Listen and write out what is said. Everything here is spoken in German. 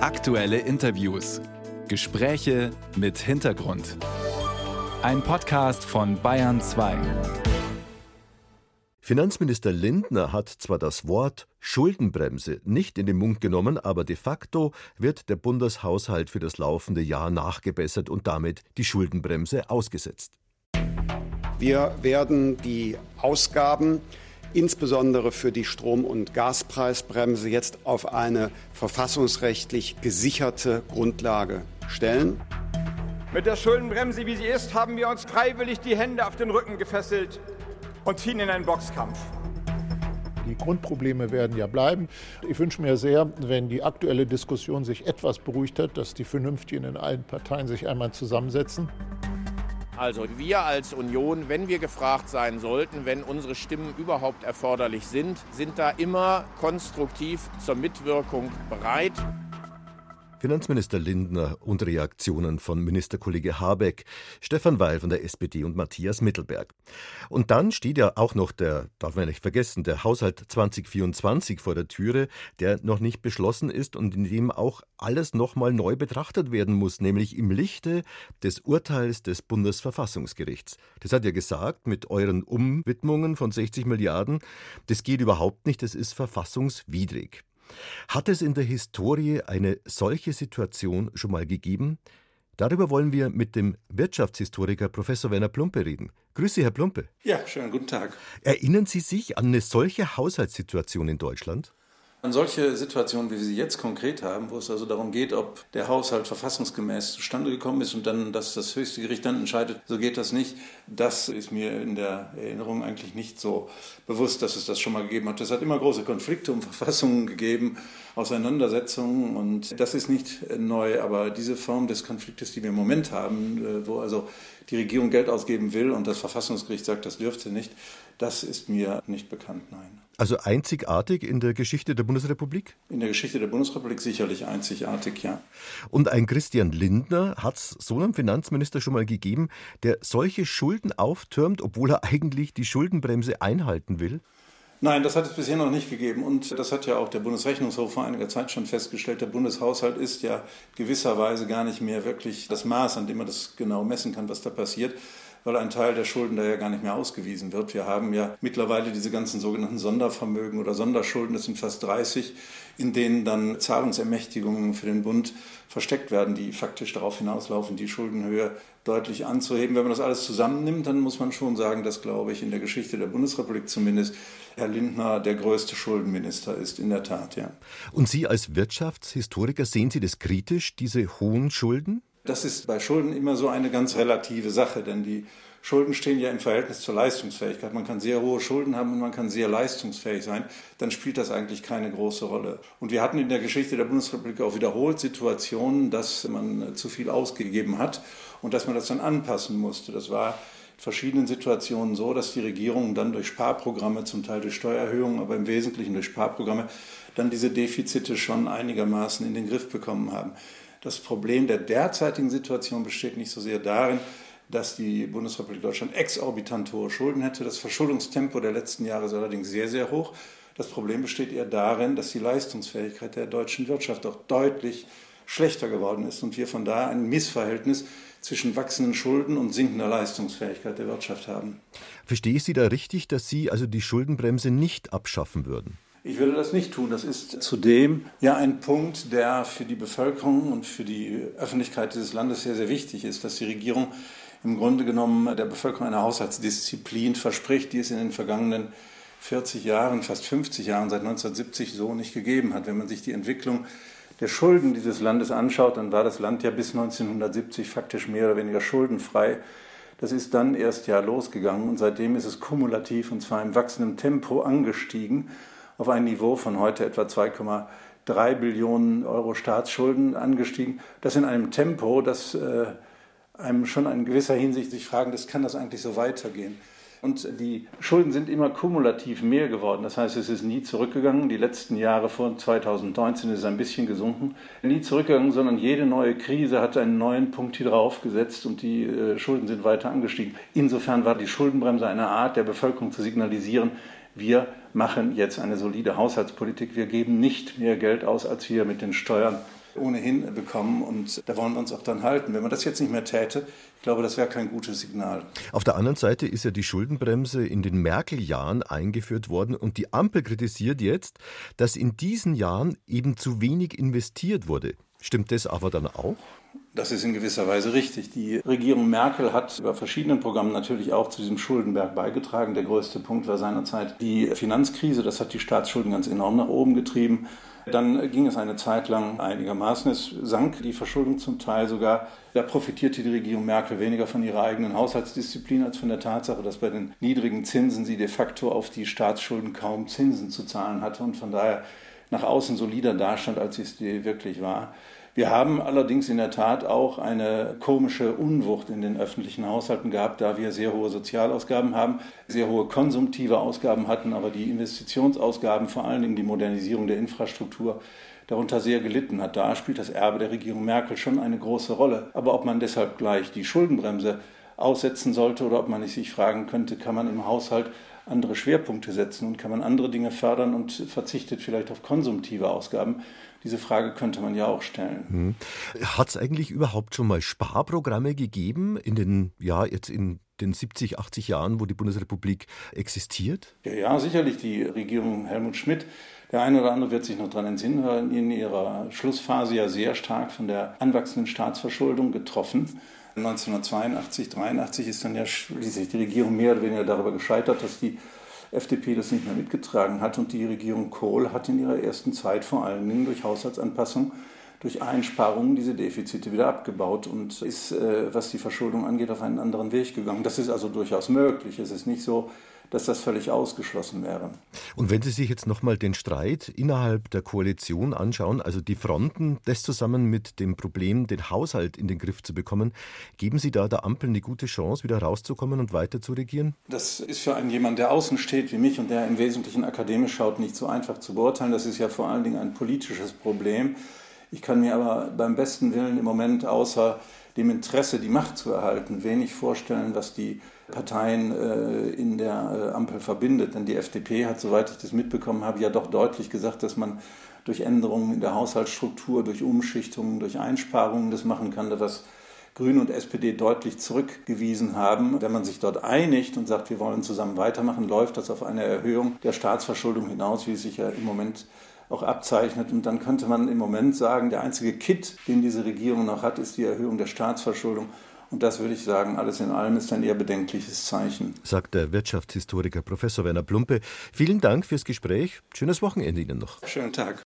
Aktuelle Interviews. Gespräche mit Hintergrund. Ein Podcast von Bayern 2. Finanzminister Lindner hat zwar das Wort Schuldenbremse nicht in den Mund genommen, aber de facto wird der Bundeshaushalt für das laufende Jahr nachgebessert und damit die Schuldenbremse ausgesetzt. Wir werden die Ausgaben insbesondere für die Strom- und Gaspreisbremse jetzt auf eine verfassungsrechtlich gesicherte Grundlage stellen. Mit der Schuldenbremse, wie sie ist, haben wir uns freiwillig die Hände auf den Rücken gefesselt und ziehen in einen Boxkampf. Die Grundprobleme werden ja bleiben. Ich wünsche mir sehr, wenn die aktuelle Diskussion sich etwas beruhigt hat, dass die Vernünftigen in allen Parteien sich einmal zusammensetzen. Also wir als Union, wenn wir gefragt sein sollten, wenn unsere Stimmen überhaupt erforderlich sind, sind da immer konstruktiv zur Mitwirkung bereit. Finanzminister Lindner und Reaktionen von Ministerkollege Habeck, Stefan Weil von der SPD und Matthias Mittelberg. Und dann steht ja auch noch der, darf man nicht vergessen, der Haushalt 2024 vor der Türe, der noch nicht beschlossen ist und in dem auch alles nochmal neu betrachtet werden muss, nämlich im Lichte des Urteils des Bundesverfassungsgerichts. Das hat ja gesagt, mit euren Umwidmungen von 60 Milliarden, das geht überhaupt nicht, das ist verfassungswidrig. Hat es in der Historie eine solche Situation schon mal gegeben? Darüber wollen wir mit dem Wirtschaftshistoriker Professor Werner Plumpe reden. Grüße, Herr Plumpe. Ja, schönen guten Tag. Erinnern Sie sich an eine solche Haushaltssituation in Deutschland? An solche Situationen, wie wir sie jetzt konkret haben, wo es also darum geht, ob der Haushalt verfassungsgemäß zustande gekommen ist und dann, dass das höchste Gericht dann entscheidet, so geht das nicht. Das ist mir in der Erinnerung eigentlich nicht so bewusst, dass es das schon mal gegeben hat. Es hat immer große Konflikte um Verfassungen gegeben, Auseinandersetzungen und das ist nicht neu, aber diese Form des Konfliktes, die wir im Moment haben, äh, wo also die Regierung Geld ausgeben will und das Verfassungsgericht sagt, das dürfte nicht, das ist mir nicht bekannt, nein. Also einzigartig in der Geschichte der Bundesrepublik? In der Geschichte der Bundesrepublik sicherlich einzigartig, ja. Und ein Christian Lindner hat es so einem Finanzminister schon mal gegeben, der solche Schulden auftürmt, obwohl er eigentlich die Schuldenbremse einhalten will? Nein, das hat es bisher noch nicht gegeben. Und das hat ja auch der Bundesrechnungshof vor einiger Zeit schon festgestellt. Der Bundeshaushalt ist ja gewisserweise gar nicht mehr wirklich das Maß, an dem man das genau messen kann, was da passiert weil ein Teil der Schulden da ja gar nicht mehr ausgewiesen wird. Wir haben ja mittlerweile diese ganzen sogenannten Sondervermögen oder Sonderschulden, das sind fast 30, in denen dann Zahlungsermächtigungen für den Bund versteckt werden, die faktisch darauf hinauslaufen, die Schuldenhöhe deutlich anzuheben. Wenn man das alles zusammennimmt, dann muss man schon sagen, dass, glaube ich, in der Geschichte der Bundesrepublik zumindest Herr Lindner der größte Schuldenminister ist, in der Tat, ja. Und Sie als Wirtschaftshistoriker, sehen Sie das kritisch, diese hohen Schulden? Das ist bei Schulden immer so eine ganz relative Sache, denn die Schulden stehen ja im Verhältnis zur Leistungsfähigkeit. Man kann sehr hohe Schulden haben und man kann sehr leistungsfähig sein. Dann spielt das eigentlich keine große Rolle. Und wir hatten in der Geschichte der Bundesrepublik auch wiederholt Situationen, dass man zu viel ausgegeben hat und dass man das dann anpassen musste. Das war in verschiedenen Situationen so, dass die Regierungen dann durch Sparprogramme, zum Teil durch Steuererhöhungen, aber im Wesentlichen durch Sparprogramme, dann diese Defizite schon einigermaßen in den Griff bekommen haben. Das Problem der derzeitigen Situation besteht nicht so sehr darin, dass die Bundesrepublik Deutschland exorbitant hohe Schulden hätte. Das Verschuldungstempo der letzten Jahre ist allerdings sehr, sehr hoch. Das Problem besteht eher darin, dass die Leistungsfähigkeit der deutschen Wirtschaft auch deutlich schlechter geworden ist und wir von daher ein Missverhältnis zwischen wachsenden Schulden und sinkender Leistungsfähigkeit der Wirtschaft haben. Verstehe ich Sie da richtig, dass Sie also die Schuldenbremse nicht abschaffen würden? Ich würde das nicht tun. Das ist zudem ja ein Punkt, der für die Bevölkerung und für die Öffentlichkeit dieses Landes sehr, sehr wichtig ist, dass die Regierung im Grunde genommen der Bevölkerung eine Haushaltsdisziplin verspricht, die es in den vergangenen 40 Jahren, fast 50 Jahren, seit 1970 so nicht gegeben hat. Wenn man sich die Entwicklung der Schulden dieses Landes anschaut, dann war das Land ja bis 1970 faktisch mehr oder weniger schuldenfrei. Das ist dann erst ja losgegangen und seitdem ist es kumulativ und zwar im wachsenden Tempo angestiegen auf ein Niveau von heute etwa 2,3 Billionen Euro Staatsschulden angestiegen. Das in einem Tempo, das äh, einem schon in gewisser Hinsicht sich fragen, das kann das eigentlich so weitergehen. Und die Schulden sind immer kumulativ mehr geworden. Das heißt, es ist nie zurückgegangen. Die letzten Jahre vor 2019 ist es ein bisschen gesunken. Nie zurückgegangen, sondern jede neue Krise hat einen neuen Punkt hier draufgesetzt und die äh, Schulden sind weiter angestiegen. Insofern war die Schuldenbremse eine Art der Bevölkerung zu signalisieren, wir machen jetzt eine solide Haushaltspolitik. Wir geben nicht mehr Geld aus, als wir mit den Steuern ohnehin bekommen und da wollen wir uns auch dann halten. Wenn man das jetzt nicht mehr täte, ich glaube, das wäre kein gutes Signal. Auf der anderen Seite ist ja die Schuldenbremse in den Merkel-Jahren eingeführt worden und die Ampel kritisiert jetzt, dass in diesen Jahren eben zu wenig investiert wurde. Stimmt das aber dann auch? Das ist in gewisser Weise richtig. Die Regierung Merkel hat über verschiedenen Programmen natürlich auch zu diesem Schuldenberg beigetragen. Der größte Punkt war seinerzeit die Finanzkrise. Das hat die Staatsschulden ganz enorm nach oben getrieben. Dann ging es eine Zeit lang einigermaßen. Es sank die Verschuldung zum Teil sogar. Da profitierte die Regierung Merkel weniger von ihrer eigenen Haushaltsdisziplin als von der Tatsache, dass bei den niedrigen Zinsen sie de facto auf die Staatsschulden kaum Zinsen zu zahlen hatte und von daher nach außen solider dastand, als es wirklich war. Wir haben allerdings in der Tat auch eine komische Unwucht in den öffentlichen Haushalten gehabt, da wir sehr hohe Sozialausgaben haben, sehr hohe konsumtive Ausgaben hatten, aber die Investitionsausgaben, vor allen Dingen die Modernisierung der Infrastruktur, darunter sehr gelitten hat. Da spielt das Erbe der Regierung Merkel schon eine große Rolle. Aber ob man deshalb gleich die Schuldenbremse aussetzen sollte oder ob man sich fragen könnte, kann man im Haushalt andere Schwerpunkte setzen und kann man andere Dinge fördern und verzichtet vielleicht auf konsumtive Ausgaben. Diese Frage könnte man ja auch stellen. Hm. Hat es eigentlich überhaupt schon mal Sparprogramme gegeben in den, ja, jetzt in den 70, 80 Jahren, wo die Bundesrepublik existiert? Ja, ja sicherlich. Die Regierung Helmut Schmidt der eine oder andere wird sich noch daran entsinnen, war in ihrer Schlussphase ja sehr stark von der anwachsenden Staatsverschuldung getroffen. 1982, 83 ist dann ja schließlich die Regierung mehr oder weniger darüber gescheitert, dass die FDP das nicht mehr mitgetragen hat. Und die Regierung Kohl hat in ihrer ersten Zeit vor allen Dingen durch Haushaltsanpassung, durch Einsparungen diese Defizite wieder abgebaut und ist, äh, was die Verschuldung angeht, auf einen anderen Weg gegangen. Das ist also durchaus möglich. Es ist nicht so, dass das völlig ausgeschlossen wäre. Und wenn Sie sich jetzt nochmal den Streit innerhalb der Koalition anschauen, also die Fronten, das zusammen mit dem Problem, den Haushalt in den Griff zu bekommen, geben Sie da der Ampel eine gute Chance, wieder rauszukommen und weiter zu regieren? Das ist für einen jemand, der außen steht wie mich und der im Wesentlichen akademisch schaut, nicht so einfach zu beurteilen. Das ist ja vor allen Dingen ein politisches Problem. Ich kann mir aber beim besten Willen im Moment außer dem Interesse, die Macht zu erhalten, wenig vorstellen, was die Parteien äh, in der äh, Ampel verbindet. Denn die FDP hat, soweit ich das mitbekommen habe, ja doch deutlich gesagt, dass man durch Änderungen in der Haushaltsstruktur, durch Umschichtungen, durch Einsparungen das machen kann, was Grüne und SPD deutlich zurückgewiesen haben. Wenn man sich dort einigt und sagt, wir wollen zusammen weitermachen, läuft das auf eine Erhöhung der Staatsverschuldung hinaus, wie es sich ja im Moment auch abzeichnet. Und dann könnte man im Moment sagen, der einzige Kit, den diese Regierung noch hat, ist die Erhöhung der Staatsverschuldung. Und das würde ich sagen, alles in allem ist ein eher bedenkliches Zeichen. Sagt der Wirtschaftshistoriker Professor Werner Plumpe. Vielen Dank fürs Gespräch. Schönes Wochenende Ihnen noch. Schönen Tag.